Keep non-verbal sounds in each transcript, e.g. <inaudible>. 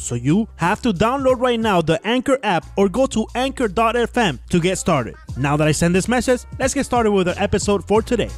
So you have to download right now the Anchor app or go to anchor.fm to get started. Now that I send this message, let's get started with our episode for today.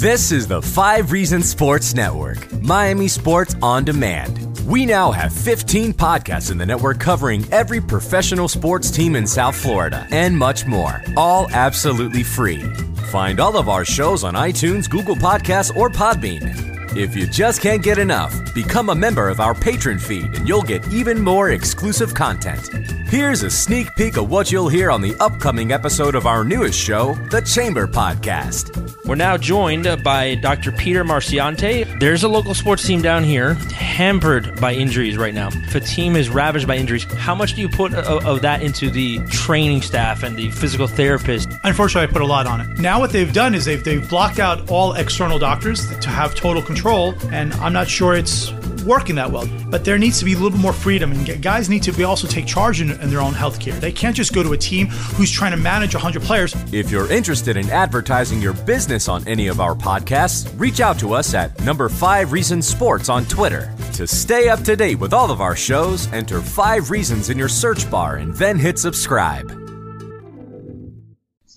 This is the Five Reasons Sports Network, Miami Sports on Demand. We now have 15 podcasts in the network covering every professional sports team in South Florida and much more, all absolutely free. Find all of our shows on iTunes, Google Podcasts, or Podbean. If you just can't get enough, become a member of our patron feed and you'll get even more exclusive content. Here's a sneak peek of what you'll hear on the upcoming episode of our newest show, The Chamber Podcast. We're now joined by Dr. Peter Marciante. There's a local sports team down here hampered by injuries right now. If a team is ravaged by injuries, how much do you put of, of that into the training staff and the physical therapist? Unfortunately, I put a lot on it. Now, what they've done is they've, they've blocked out all external doctors to have total control, and I'm not sure it's working that well. But there needs to be a little bit more freedom, and guys need to be also take charge in, in their own health care. They can't just go to a team who's trying to manage 100 players. If you're interested in advertising your business on any of our podcasts, reach out to us at number 5 Reasons Sports on Twitter. To stay up to date with all of our shows, enter 5 Reasons in your search bar and then hit subscribe.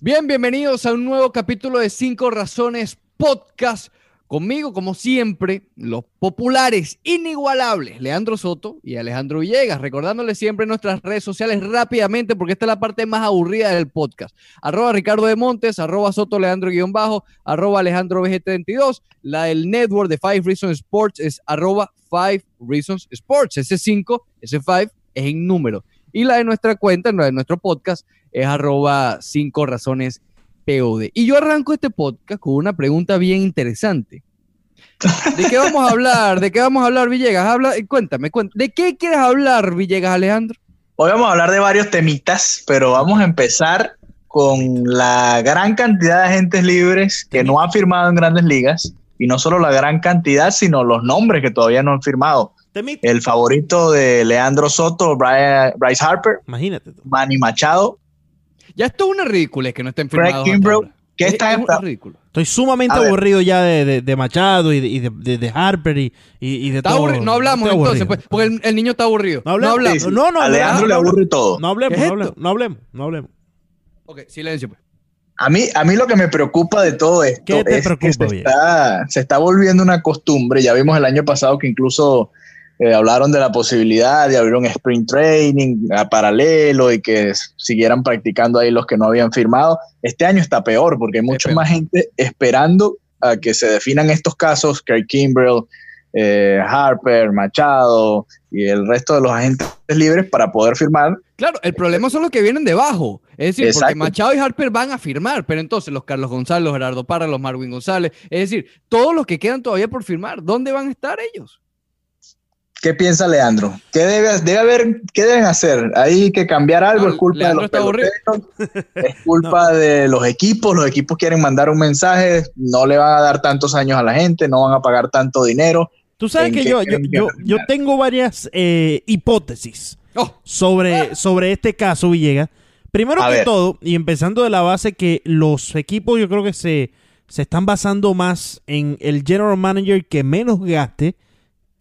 Bien, bienvenidos a un nuevo capítulo de Cinco Razones Podcast. Conmigo, como siempre, los populares, inigualables, Leandro Soto y Alejandro Villegas, recordándoles siempre nuestras redes sociales rápidamente, porque esta es la parte más aburrida del podcast. Arroba Ricardo de Montes, arroba Soto Leandro guion bajo, arroba Alejandro VG32. La del network de Five Reasons Sports es arroba Five Reasons Sports. Ese 5, ese 5 es en número. Y la de nuestra cuenta, la de nuestro podcast, es arroba 5 razones POD. Y yo arranco este podcast con una pregunta bien interesante. ¿De qué vamos a hablar? ¿De qué vamos a hablar, Villegas? Habla, cuéntame, cuéntame, ¿de qué quieres hablar, Villegas Alejandro? Hoy vamos a hablar de varios temitas, pero vamos a empezar con la gran cantidad de agentes libres que no han firmado en grandes ligas, y no solo la gran cantidad, sino los nombres que todavía no han firmado. Temita. El favorito de Leandro Soto, Bryce Harper, Imagínate. tú. Manny Machado, Ya esto es una ridícula que no estén firmados. Kimbrell, que Es-. Estoy sumamente aburrido ya de, de- de Machado y de, y de- de- Harper y, y- y de Está todo. aburrido. No hablamos entonces, pues, porque el, el niño está aburrido. No hablemos. hablamos. Sí, sí. No, no, a Leandro no, le no, aburre todo. No hablemos, ¿Qué es no hablemos, no hablemos, no hablemos. Ok, silencio, pues. A mí, a mí lo que me preocupa de todo esto ¿Qué te es preocupa, que se está, se está volviendo una costumbre. Ya vimos el año pasado que incluso eh, hablaron de la posibilidad de abrir un sprint training a paralelo y que siguieran practicando ahí los que no habían firmado. Este año está peor porque hay mucha más gente esperando a que se definan estos casos, Craig Kimbrell, eh, Harper, Machado y el resto de los agentes libres para poder firmar Claro, el problema son los que vienen debajo. Es decir, porque. Machado y Harper van a firmar, pero entonces los Carlos González, los Gerardo Parra, los Marvin González, es decir, todos los que quedan todavía por firmar, ¿dónde van a estar ellos? ¿Qué piensa Leandro? ¿Qué debe, debe haber, qué deben hacer? ¿Hay que cambiar algo? No, <laughs> ¿Es culpa Leandro de los peloteros? ¿Es culpa de los equipos? Los equipos quieren mandar un mensaje, no le van a dar tantos años a la gente, no van a pagar tanto dinero. Tú sabes ¿En que yo, tengo varias eh, hipótesis Oh, sobre, sobre este caso, Villegas. Primero A que ver. todo, y empezando de la base que los equipos yo creo que se, se están basando más en el general manager que menos gaste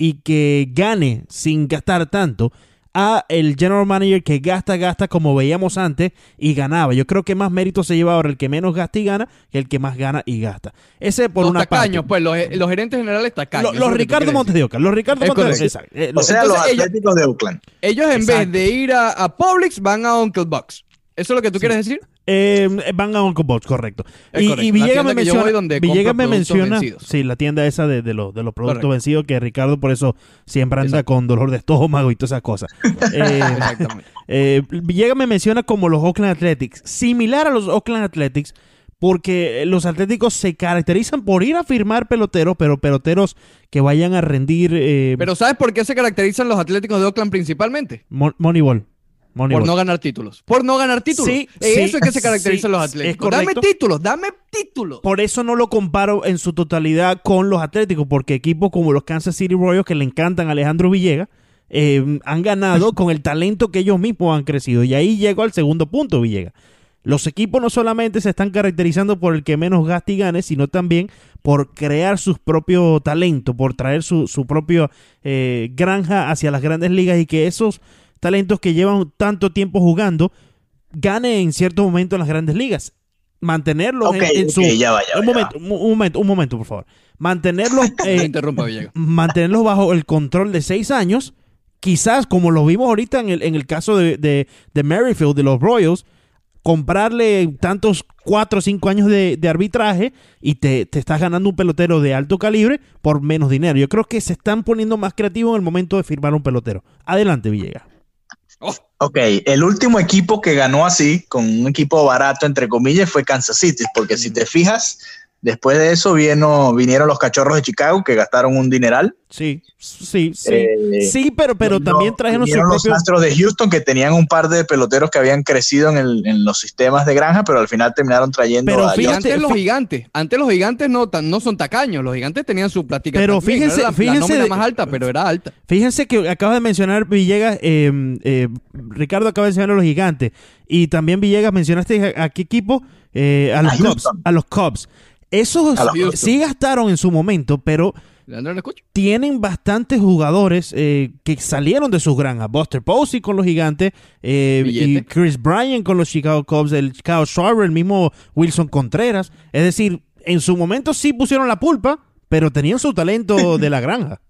y que gane sin gastar tanto a el general manager que gasta, gasta como veíamos antes y ganaba. Yo creo que más mérito se lleva ahora el que menos gasta y gana que el que más gana y gasta. Ese por los una tacaños, parte. pues, los, los gerentes generales tacaños. Los lo que tú Ricardo Montes de Oca, los Ricardo Es Montes de exacto. Eh, O los- sea, los entonces ellos- Atléticos de Oakland. Ellos en Exacto. vez de ir a, a Publix van a Uncle Bucks. ¿Eso es lo que tú quieres decir? Eh, van a Uncle Box, correcto. Y, correcto, y Villegas me menciona, donde Villegas me menciona, vencidos. sí, la tienda esa de, de los, de los productos Correcto. vencidos que Ricardo por eso siempre anda Exacto. con dolor de estómago y todas esas cosas. <laughs> Eh, Exactamente. eh, Villegas me menciona como los Oakland Athletics, similar a los Oakland Athletics, porque los Atléticos se caracterizan por ir a firmar peloteros, pero peloteros que vayan a rendir. Eh, pero ¿sabes por qué se caracterizan los Atléticos de Oakland principalmente? Moneyball. Por no ganar títulos. Por no ganar títulos. Sí, eso es que se caracterizan los Atléticos. Dame títulos, dame títulos. Por eso no lo comparo en su totalidad con los Atléticos, porque equipos como los Kansas City Royals, que le encantan a Alejandro Villegas, eh, han ganado con el talento que ellos mismos han crecido. Y ahí llego al segundo punto, Villegas. Los equipos no solamente se están caracterizando por el que menos gaste y gane, sino también por crear sus propios talentos, por traer su, su propia eh, granja hacia las grandes ligas y que esos talentos que llevan tanto tiempo jugando gane en cierto momento en las grandes ligas. Mantenerlos en, su... un, momento, un momento, un momento, por favor. Mantenerlos, <laughs> eh, mantenerlos bajo el control de seis años quizás como lo vimos ahorita en el, en el caso de, de, Merrifield, de los Royals, comprarle tantos cuatro o cinco años de, arbitraje y te, estás ganando un pelotero de alto calibre por menos dinero. Yo creo que se están poniendo más creativos en el momento de firmar un pelotero. Adelante, Villegas. Oh. Ok, el último equipo que ganó así, con un equipo barato, entre comillas, fue Kansas City, porque si te fijas, Después de eso vino, vinieron los cachorros de Chicago que gastaron un dineral. Sí, sí, sí. Eh, sí, pero, pero también trajeron sus los astros de Houston que tenían un par de peloteros que habían crecido en, el, en los sistemas de granja, pero al final terminaron trayendo. Pero fíjate, antes los gigantes, antes los gigantes no, no son tacaños, los gigantes tenían su plática. Pero fíjense, la, fíjense más alta, pero era alta. Fíjense que acaba de mencionar Villegas, eh, eh, Ricardo acaba de mencionar a los gigantes y también Villegas mencionaste a, qué equipo, a los Cubs, a los Cubs. Esos sí gastaron en su momento, pero tienen bastantes jugadores eh, que salieron de sus granjas. Buster Posey con los gigantes, eh, y Chris Bryan con los Chicago Cubs, el Chicago Schwarber, el mismo Wilson Contreras. Es decir, en su momento sí pusieron la pulpa, pero tenían su talento <laughs> de la granja.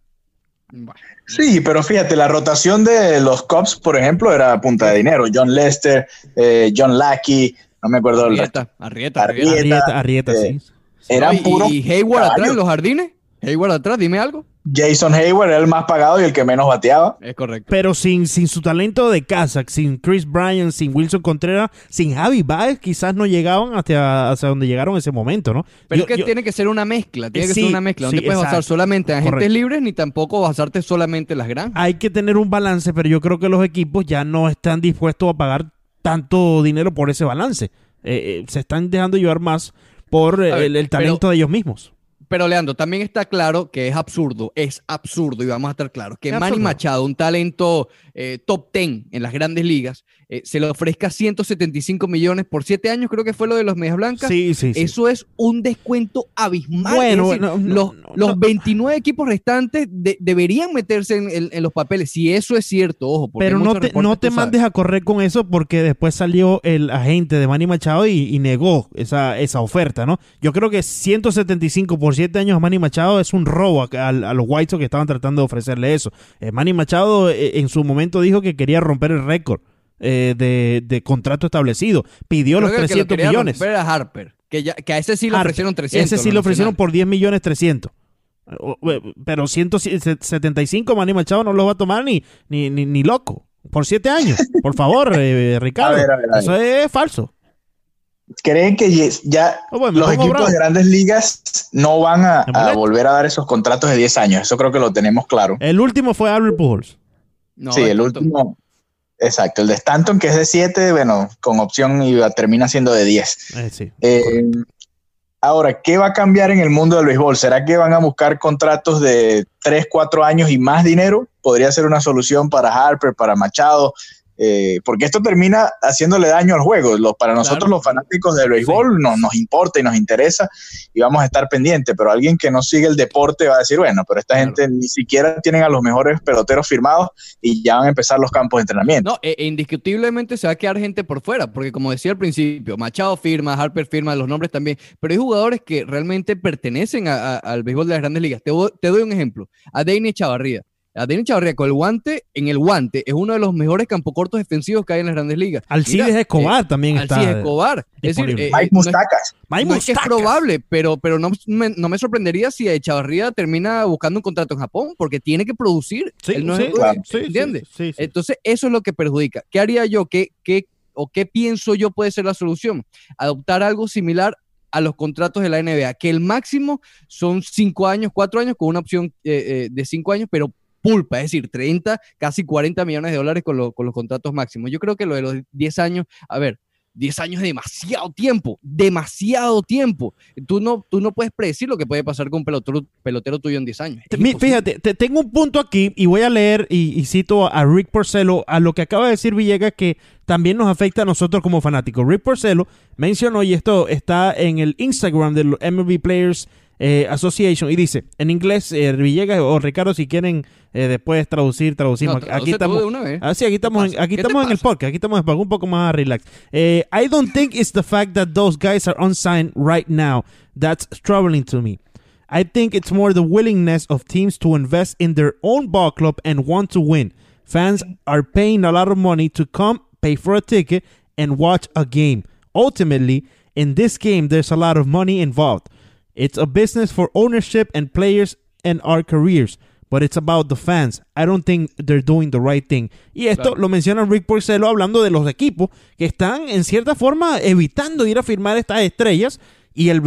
Sí, pero fíjate, la rotación de los Cubs, por ejemplo, era punta de dinero. John Lester, eh, John Lackey, no me acuerdo. Arrieta, Arrieta, Arrieta, Arrieta, sí. Eran puros. ¿Y Hayward atrás en los jardines? Hayward atrás, dime algo. Jason Hayward era el más pagado y el que menos bateaba. Es correcto. Pero sin, sin su talento de casa, sin Chris Bryan, sin Wilson Contreras, sin Javi Baez, quizás no llegaban hasta, hasta donde llegaron en ese momento, ¿no? Pero es que tiene que ser una mezcla, tiene que ser una mezcla. No te puedes basar solamente en agentes libres ni tampoco basarte solamente en las grandes. Hay que tener un balance, pero yo creo que los equipos ya no están dispuestos a pagar tanto dinero por ese balance. Eh, eh, se están dejando llevar más por el, talento de ellos mismos. Pero Leandro, también está claro que es absurdo, es absurdo, y vamos a estar claros, que Manny Machado, un talento eh, top 10 en las grandes ligas, eh, se le ofrezca 175 millones por 7 años, creo que fue lo de los Medias Blancas. Sí, sí, Eso es un descuento abismal. Bueno, los, los 29 equipos restantes deberían meterse en, los papeles, si eso es cierto, ojo. Pero no te, no te mandes a correr con eso porque después salió el agente de Manny Machado y, negó esa, esa oferta, ¿no? Yo creo que 175 por 7 años a Manny Machado es un robo a, los White Sox que estaban tratando de ofrecerle eso. Eh, Manny Machado eh, en su momento dijo que quería romper el récord eh, de, contrato establecido. Pidió los 300 millones. a Harper, que, que a ese sí le ofrecieron 300. Ese sí lo ofrecieron por 10 millones 300. Pero 175 Manny Machado no lo va a tomar ni, ni, ni, loco. Por 7 años. Por favor, <laughs> Ricardo. Eso es falso. ¿Creen que ya oh, los equipos de grandes ligas no van a, volver a dar esos contratos de 10 años? Eso creo que lo tenemos claro. El último fue Albert Pujols. sí, el último. Exacto, el de Stanton, que es de 7, bueno, con opción y termina siendo de 10. Eh, eh, ahora, ¿qué va a cambiar en el mundo del béisbol? ¿Será que van a buscar contratos de 3, 4 años y más dinero? Podría ser una solución para Harper, para Machado, eh, porque esto termina haciéndole daño al juego. para nosotros los fanáticos del béisbol nos importa y nos interesa y vamos a estar pendientes, pero alguien que no sigue el deporte va a decir, bueno, pero esta gente ni siquiera tienen a los mejores peloteros firmados y ya van a empezar los campos de entrenamiento. No, e, e indiscutiblemente se va a quedar gente por fuera, porque como decía al principio, Machado firma, Harper firma, los nombres también, pero hay jugadores que realmente pertenecen al béisbol de las grandes ligas. Te, te doy un ejemplo, a Dani Chavarría Denis Chavarría con el guante, en el guante, es uno de los mejores cortos defensivos que hay en las grandes ligas. Alcides Escobar eh, también está. Alcides Escobar. Es decir, eh, Mike Mustacas. No es, que es probable, pero, pero no, me, no me sorprendería si Chavarría termina buscando un contrato en Japón, porque tiene que producir. Sí, no sí, ¿Entiendes? Entonces, eso es lo que perjudica. ¿Qué haría yo? ¿Qué, qué, o qué pienso yo puede ser la solución? Adoptar algo similar a los contratos de la NBA, que el máximo son cinco años, cuatro años con una opción eh, eh, de cinco años, pero pulpa, es decir, 30, casi 40 millones de dólares con, con los contratos máximos. Yo creo que lo de los 10 años, a ver, 10 años es demasiado tiempo, demasiado tiempo. Tú no, tú no puedes predecir lo que puede pasar con un pelotero, pelotero tuyo en 10 años. Fíjate, te, tengo un punto aquí y voy a leer y, cito a Rick Porcelo a lo que acaba de decir Villegas que también nos afecta a nosotros como fanáticos. Rick Porcelo mencionó, y esto está en el Instagram de los MLB Players eh, Association y dice en inglés eh, Villegas o Ricardo si quieren eh, después traducir traducimos. Aquí estamos ah, aquí estamos en, aquí estamos en el podcast aquí estamos un poco más relax. Eh, I don't think it's the fact that those guys are unsigned right now that's troubling to me. I think it's more the willingness of teams to invest in their own ball club and want to win. Fans are paying a lot of money to come pay for a ticket and watch a game. Ultimately in this game there's a lot of money involved It's a business for ownership and players and our careers, but it's about the fans. I don't think they're doing the right thing. Y esto lo menciona Rick Porcello hablando de los equipos que están en cierta forma evitando ir a firmar estas estrellas y el,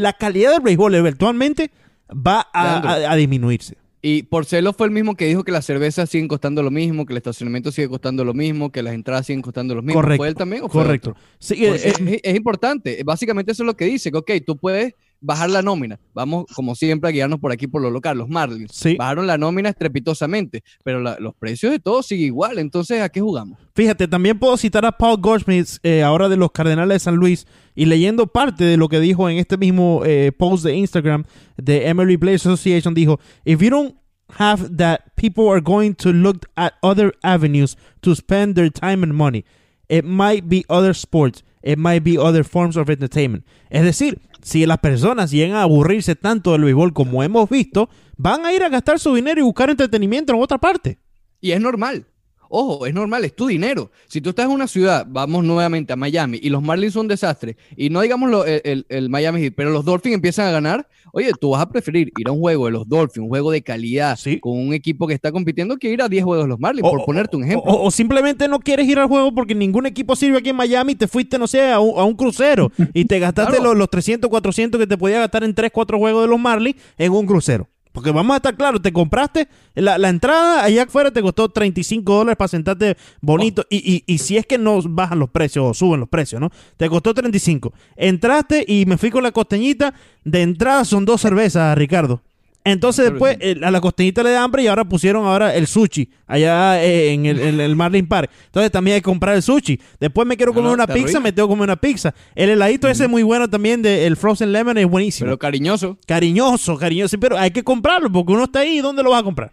la calidad del béisbol eventualmente va a, disminuirse. Y Porcelo fue el mismo que dijo que las cervezas siguen costando lo mismo, que el estacionamiento sigue costando lo mismo, que las entradas siguen costando lo mismo. Correcto. ¿Fue él también o Correcto. Eh, eh, es, importante. Básicamente eso es lo que dice, que ok, tú puedes bajar la nómina. Vamos, como siempre, a guiarnos por aquí por lo local. Los Marlins bajaron la nómina estrepitosamente, pero los precios de todo siguen igual. Entonces, ¿a qué jugamos? Fíjate, también puedo citar a Paul Goldschmidt, eh, ahora de los Cardenales de San Luis, y leyendo parte de lo que dijo en este mismo eh, post de Instagram de MLB Players Association, dijo, if you don't have that, people are going to look at other avenues to spend their time and money. It might be other sports. It might be other forms of entertainment. Es decir, si las personas llegan a aburrirse tanto del béisbol como hemos visto, van a ir a gastar su dinero y buscar entretenimiento en otra parte. Y es normal. Ojo, es normal, es tu dinero. Si tú estás en una ciudad, vamos nuevamente a Miami, y los Marlins son un desastre, y no digamos el, Miami Heat, pero los Dolphins empiezan a ganar, oye, tú vas a preferir ir a un juego de los Dolphins, un juego de calidad, con un equipo que está compitiendo, que ir a 10 juegos de los Marlins, por ponerte un ejemplo. O, simplemente no quieres ir al juego porque ningún equipo sirve aquí en Miami y te fuiste, no sé, a un, crucero y te gastaste los, los 300, 400 que te podía gastar en 3, 4 juegos de los Marlins en un crucero. Porque vamos a estar claros, te compraste la, entrada allá afuera, te costó 35 dólares para sentarte bonito. Y, y, si es que no bajan los precios o suben los precios, ¿no? Te costó 35. Entraste y me fui con la costeñita. De entrada son dos cervezas, Ricardo. Entonces después a la costeñita le da hambre y ahora pusieron ahora el sushi allá eh, en el, Marlin Park. Entonces también hay que comprar el sushi. Después me quiero comer una pizza, me tengo que comer una pizza. El heladito ese es muy bueno también, de, el Frozen Lemon es buenísimo. Pero cariñoso. Cariñoso, cariñoso. Pero hay que comprarlo porque uno está ahí. ¿Dónde lo vas a comprar?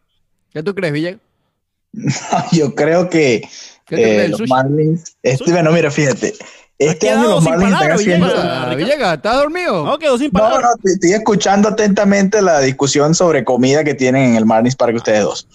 ¿Qué tú crees, Villegas? <laughs> yo creo que eh, los Marlins... Este, bueno, mira, fíjate. Este año los Marlins están haciendo. Villega, ¿estás dormido? No, quedó sin palabras. No, no, estoy escuchando atentamente la discusión sobre comida que tienen en el Marlins Park ustedes dos.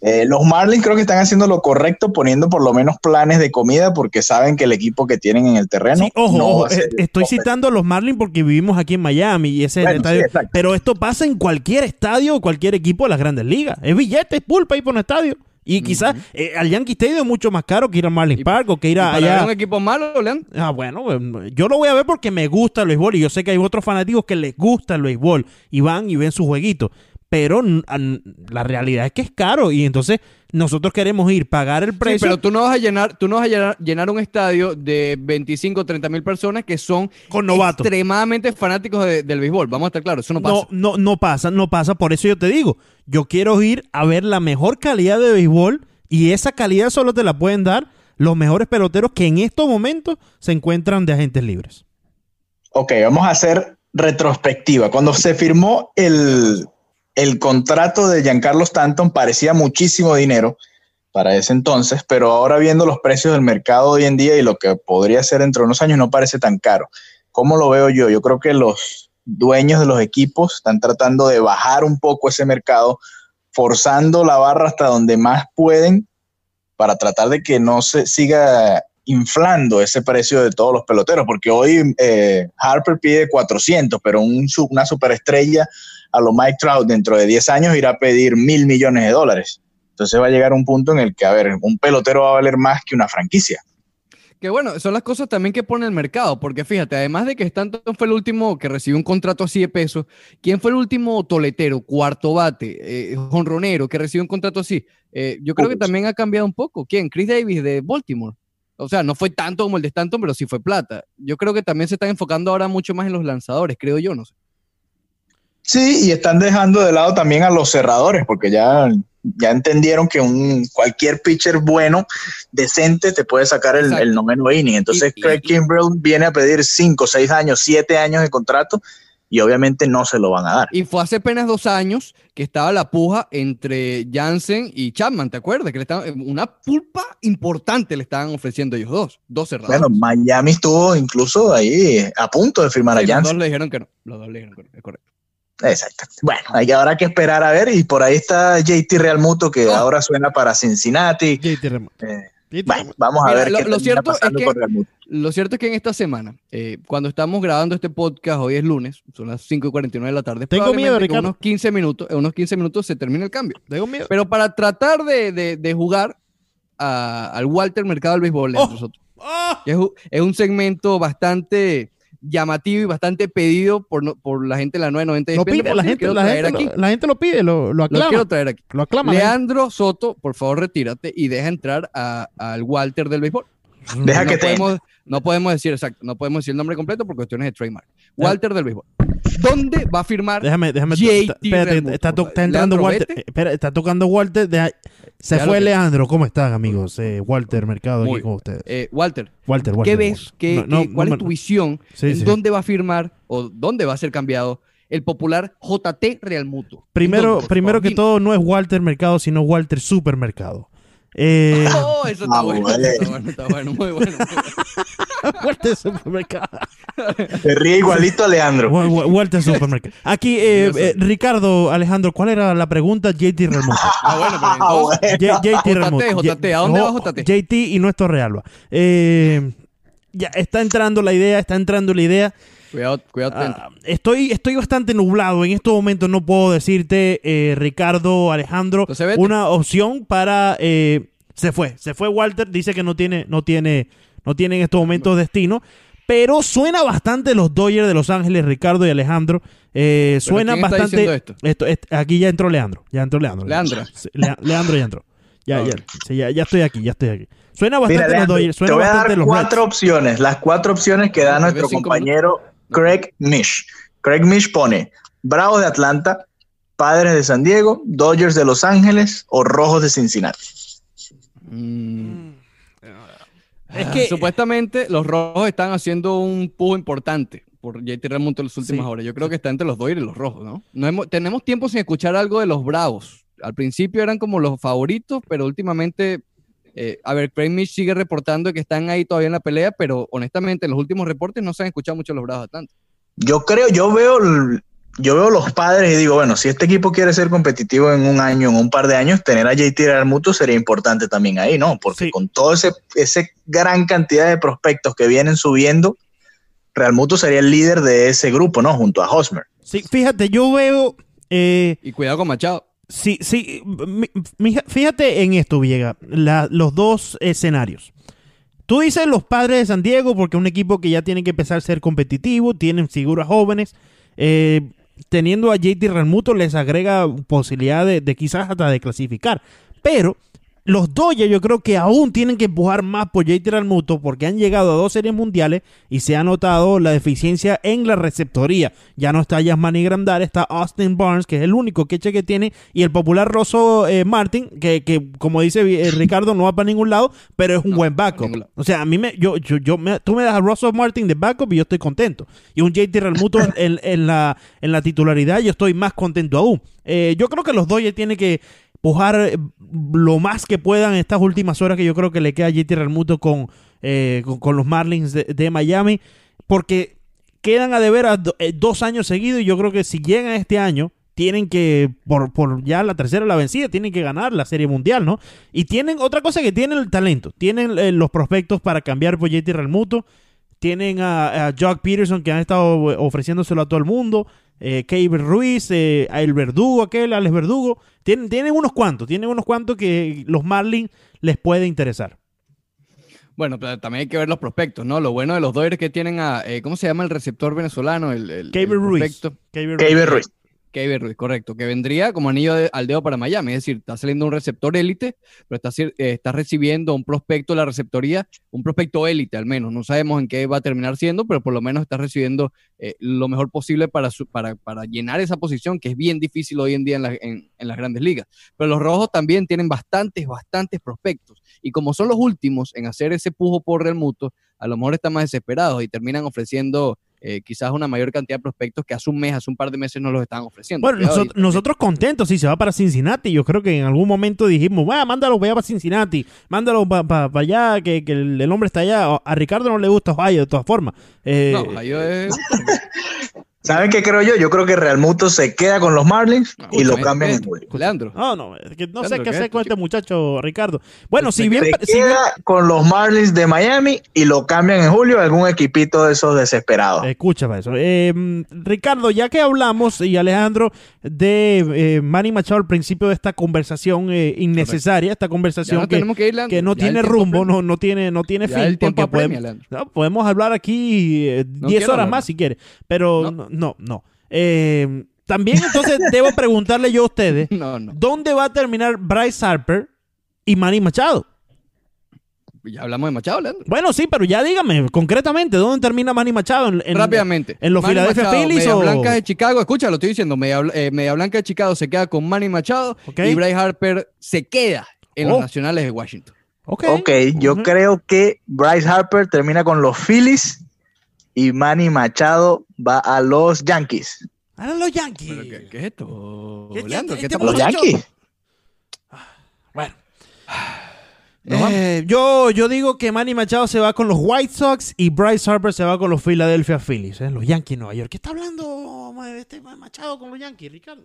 Eh, los Marlins creo que están haciendo lo correcto poniendo por lo menos planes de comida porque saben que el equipo que tienen en el terreno. ojo, eh, estoy citando a los Marlins porque vivimos aquí en Miami y ese es el estadio. pero esto pasa en cualquier estadio o cualquier equipo de las grandes ligas. Es billete, es pulpa ahí por un estadio. Y quizás eh, al Yankee Stadium es mucho más caro que ir a Marlins Park o que ir a allá. un equipo malo, León? Ah, bueno, eh, yo lo voy a ver porque me gusta el béisbol y yo sé que hay otros fanáticos que les gusta el béisbol y van y ven su jueguito. Pero la realidad es que es caro y entonces nosotros queremos ir, pagar el precio. Sí, pero tú no vas a llenar, tú no vas a llenar, un estadio de 25 o 30 mil personas que son Con novatos. extremadamente fanáticos del béisbol. Vamos a estar claros, eso no pasa. No, no, no pasa, no pasa. Por eso yo te digo, yo quiero ir a ver la mejor calidad de béisbol y esa calidad solo te la pueden dar los mejores peloteros que en estos momentos se encuentran de agentes libres. Ok, vamos a hacer retrospectiva. Cuando se firmó el, el contrato de Giancarlo Stanton parecía muchísimo dinero para ese entonces, pero ahora viendo los precios del mercado hoy en día y lo que podría ser dentro de unos años no parece tan caro. ¿Cómo lo veo yo? Yo creo que los dueños de los equipos están tratando de bajar un poco ese mercado, forzando la barra hasta donde más pueden para tratar de que no se siga inflando ese precio de todos los peloteros, porque hoy eh, Harper pide 400, pero un, una superestrella a lo Mike Trout dentro de 10 años irá a pedir mil millones de dólares. Entonces va a llegar un punto en el que, a ver, un pelotero va a valer más que una franquicia. Que bueno, son las cosas también que pone el mercado, porque fíjate, además de que Stanton fue el último que recibió un contrato así de peso, ¿quién fue el último toletero, cuarto bate, eh, jonronero que recibió un contrato así? Eh, yo creo que también ha cambiado un poco. ¿Quién? Chris Davis de Baltimore. O sea, no fue tanto como el de Stanton, pero sí fue plata. Yo creo que también se están enfocando ahora mucho más en los lanzadores, creo yo, no sé. Sí, y están dejando de lado también a los cerradores, porque ya, ya entendieron que un cualquier pitcher bueno, decente, te puede sacar el, el noveno inning. Entonces, Y- Craig Kimbrell viene a pedir 5, 6 años, 7 años de contrato y obviamente no se lo van a dar. Y fue hace apenas dos años que estaba la puja entre Jansen y Chapman, ¿te acuerdas? Que le estaban, una pulpa importante le estaban ofreciendo ellos dos, dos cerrados. Bueno, Miami estuvo incluso ahí a punto de firmar Sí, a los dos Jansen. le dijeron que no. Los dos le dijeron que no, es correcto. Exacto. Bueno, hay que, habrá que esperar a ver. Y por ahí está JT Realmuto, que Oh. ahora suena para Cincinnati. JT Realmuto. Eh, JT bueno, vamos a Mira, ver lo- qué lo cierto es que-. Lo cierto es que en esta semana, eh, cuando estamos grabando este podcast, hoy es lunes, son las 5 y 49 de la tarde. Tengo miedo, que en Ricardo. unos 15 minutos, en unos 15 minutos se termina el cambio. Tengo miedo. Pero para tratar de, de- de jugar a- al Walter Mercado del Béisbol, Oh. entre nosotros, que es, un- es un segmento bastante llamativo y bastante pedido por, no- por la gente de la 990 de Lo pide, por la gente, la, gente aquí. lo, la gente lo pide, lo, lo Lo aclama. quiero traer aquí. Lo aclama. Leandro Soto, por favor, retírate y deja entrar a- al Walter del béisbol. Deja no que te podemos, no podemos decir exacto, no podemos decir el nombre completo por cuestiones de trademark. Walter del béisbol. ¿Dónde va a firmar? Déjame, déjame. Está- espérate, está, to- está entrando Walter. vete. eh, Espera, está tocando Walter. deja- se Ya fue Leandro. ¿Cómo están, amigos? Eh, Walter Mercado Muy aquí con ustedes. Eh, Walter, Walter, Walter. ¿qué ves? Walter. ¿Qué- No, qué- no, ¿Cuál no es tu visión? Sí, ¿En sí. ¿Dónde va a firmar o dónde va a ser cambiado el popular JT Real Mutuo? Primero, ¿Dónde, por primero que todo, no es Walter Mercado, sino Walter Supermercado. Eh, <laughs> Oh, eso está Ah, bueno, vale. está bueno, está bueno, muy bueno. <laughs> <laughs> Walter Supermercado. Se ríe igualito a Leandro. Wa- wa- Walter Supermercado. Aquí, eh, eh, Ricardo, Alejandro, ¿cuál era la pregunta? JT Realmuto. Ah, bueno, pero <laughs> Ah, entonces, JT Realmuto. JT, ¿a dónde va JT? JT y nuestro Realba. Eh, ya está entrando la idea, está entrando la idea. cuidado, cuidado. Ah, estoy, estoy bastante nublado. En estos momentos no puedo decirte, eh, Ricardo, Alejandro, una opción para. eh, se fue, se fue Walter. Dice que no tiene, no tiene, no tiene en estos momentos destino. Pero suena bastante los Dodgers de Los Ángeles, Ricardo y Alejandro. Eh, suena ¿quién está bastante. esto? aquí ya entró Leandro. Ya entró Leandro. Leandro. Sí, Lea- Leandro ya entró. Ya, ya, ok. sí, ya, ya estoy aquí, ya estoy aquí. Suena bastante Mira, los Leandro, Dodgers, te suena voy a bastante dar los cuatro Reds. opciones. Las cuatro opciones que da nuestro compañero Craig Mish. Craig Mish pone Bravos de Atlanta, Padres de San Diego, Dodgers de Los Ángeles o Rojos de Cincinnati. Mm. Es que- supuestamente los rojos están haciendo un pujo importante por JT Remonto en las últimas Sí. horas. Yo creo que está entre los Dodgers y los rojos, ¿no? No hemos- tenemos tiempo sin escuchar algo de los Bravos. Al principio eran como los favoritos, pero últimamente, eh, a ver, Craig Mish sigue reportando que están ahí todavía en la pelea, pero honestamente en los últimos reportes no se han escuchado mucho los Bravos Atlanta. Yo creo, yo veo, el- yo veo los padres y digo, bueno, si este equipo quiere ser competitivo en un año, en un par de años, tener a JT Realmuto sería importante también ahí, ¿no? Porque Sí. con todo ese, ese gran cantidad de prospectos que vienen subiendo, Realmuto sería el líder de ese grupo, ¿no? Junto a Hosmer. Sí, fíjate, yo veo. eh, Y cuidado con Machado. Sí, sí. mi- mi- Fíjate en esto, Viega. la- los dos escenarios. Tú dices los padres de San Diego porque es un equipo que ya tiene que empezar a ser competitivo, tienen figuras jóvenes. eh, teniendo a JT Realmuto les agrega posibilidad de, de quizás hasta de clasificar. Pero los Dodgers yo creo que aún tienen que empujar más por JT Realmuto porque han llegado a dos series mundiales y se ha notado la deficiencia en la receptoría. Ya no está Yasmani Grandal, está Austin Barnes, que es el único queche que tiene, y el popular Rosso eh, Martin, que, que, como dice eh, Ricardo, no va para ningún lado, pero es un No, buen backup. O sea, a mí me, yo, yo, yo me- tú me das a Russell Martin de backup y yo estoy contento. Y un JT Realmuto en, en la, en la titularidad, yo estoy más contento aún. Eh, yo creo que los Dodgers tienen que pujar eh, lo más que puedan estas últimas horas que yo creo que le queda a JT Realmuto con, eh, con, los Marlins de, Miami, porque quedan a deber a eh, dos años seguidos y yo creo que si llegan este año tienen que, por, por ya la tercera la vencida, tienen que ganar la Serie Mundial, ¿no? Y tienen otra cosa que tienen el talento, tienen eh, los prospectos para cambiar por JT Realmuto, tienen a, a Jock Peterson que han estado eh, ofreciéndoselo a todo el mundo, eh, Keiber Ruiz, eh, a el Verdugo, aquel, Alex Verdugo, tienen, tienen unos cuantos, tienen unos cuantos que los Marlins les puede interesar. Bueno, pero también hay que ver los prospectos, ¿no? Lo bueno de los Dodgers es que tienen a, eh, ¿cómo se llama el receptor venezolano? El, el Ruiz. Ruiz. Kevin Ruiz, correcto, que vendría como anillo de- al dedo para Miami, es decir, está saliendo un receptor élite, pero está, eh, está recibiendo un prospecto de la receptoría, un prospecto élite al menos, no sabemos en qué va a terminar siendo, pero por lo menos está recibiendo eh, lo mejor posible para, para, para llenar esa posición, que es bien difícil hoy en día en, en- las grandes ligas. Pero los rojos también tienen bastantes, bastantes prospectos, y como son los últimos en hacer ese pujo por Real Muto, a lo mejor están más desesperados y terminan ofreciendo eh, quizás una mayor cantidad de prospectos que hace un mes, hace un par de meses no los estaban ofreciendo. Bueno, ahí. nosotros, nosotros contentos si se va para Cincinnati. Yo creo que en algún momento dijimos, va, mándalo para allá para Cincinnati, mándalo para allá, que, que el, el hombre está allá. A Ricardo no le gusta Ohio, de todas formas. Eh, No, Ohio es... <laughs> ¿Saben qué creo yo? Yo creo que Real Muto se queda con los Marlins No, y lo escúchame, cambian en eh, julio. Leandro. No, no, es que no sé Leandro, qué ¿qué hacer con este muchacho, Ricardo. Bueno, si bien, Se si bien- queda con los Marlins de Miami y lo cambian en julio a algún equipito de esos desesperados. Escucha para eso. Eh, Ricardo, ya que hablamos y Alejandro de eh, Manny Machado al principio de esta conversación eh, innecesaria, esta conversación no que, tenemos que ir, que no Ya tiene rumbo, no, no tiene, no tiene Ya fin. el tiempo porque apremia, podemos, podemos hablar aquí eh, 10 No quiero horas hablar. más si quiere, pero No. no. Eh, también entonces <laughs> debo preguntarle yo a ustedes, No, no. ¿dónde va a terminar Bryce Harper y Manny Machado? Ya hablamos de Machado, Leandro. Bueno, sí, pero ya dígame concretamente, ¿dónde termina Manny Machado? En, en- Rápidamente. ¿En los Philadelphia Phillies Media o...? Blanca de Chicago, escucha, lo estoy diciendo. Media, eh, Media Blanca de Chicago se queda con Manny Machado Ok. y Bryce Harper se queda en Oh. los Nacionales de Washington. Ok, Ok, yo creo que Bryce Harper termina con los Phillies y Manny Machado va a los Yankees. Ahora los Yankees. ¿Pero qué, qué es esto, ¿Qué- Leandro? qué- ¿Qué este está ¿Los? Yankees? Bueno. Nos vamos. Eh, yo, yo digo que Manny Machado se va con los White Sox y Bryce Harper se va con los Philadelphia Phillies, eh, los Yankees de Nueva York. ¿Qué está hablando este Machado con los Yankees, Ricardo?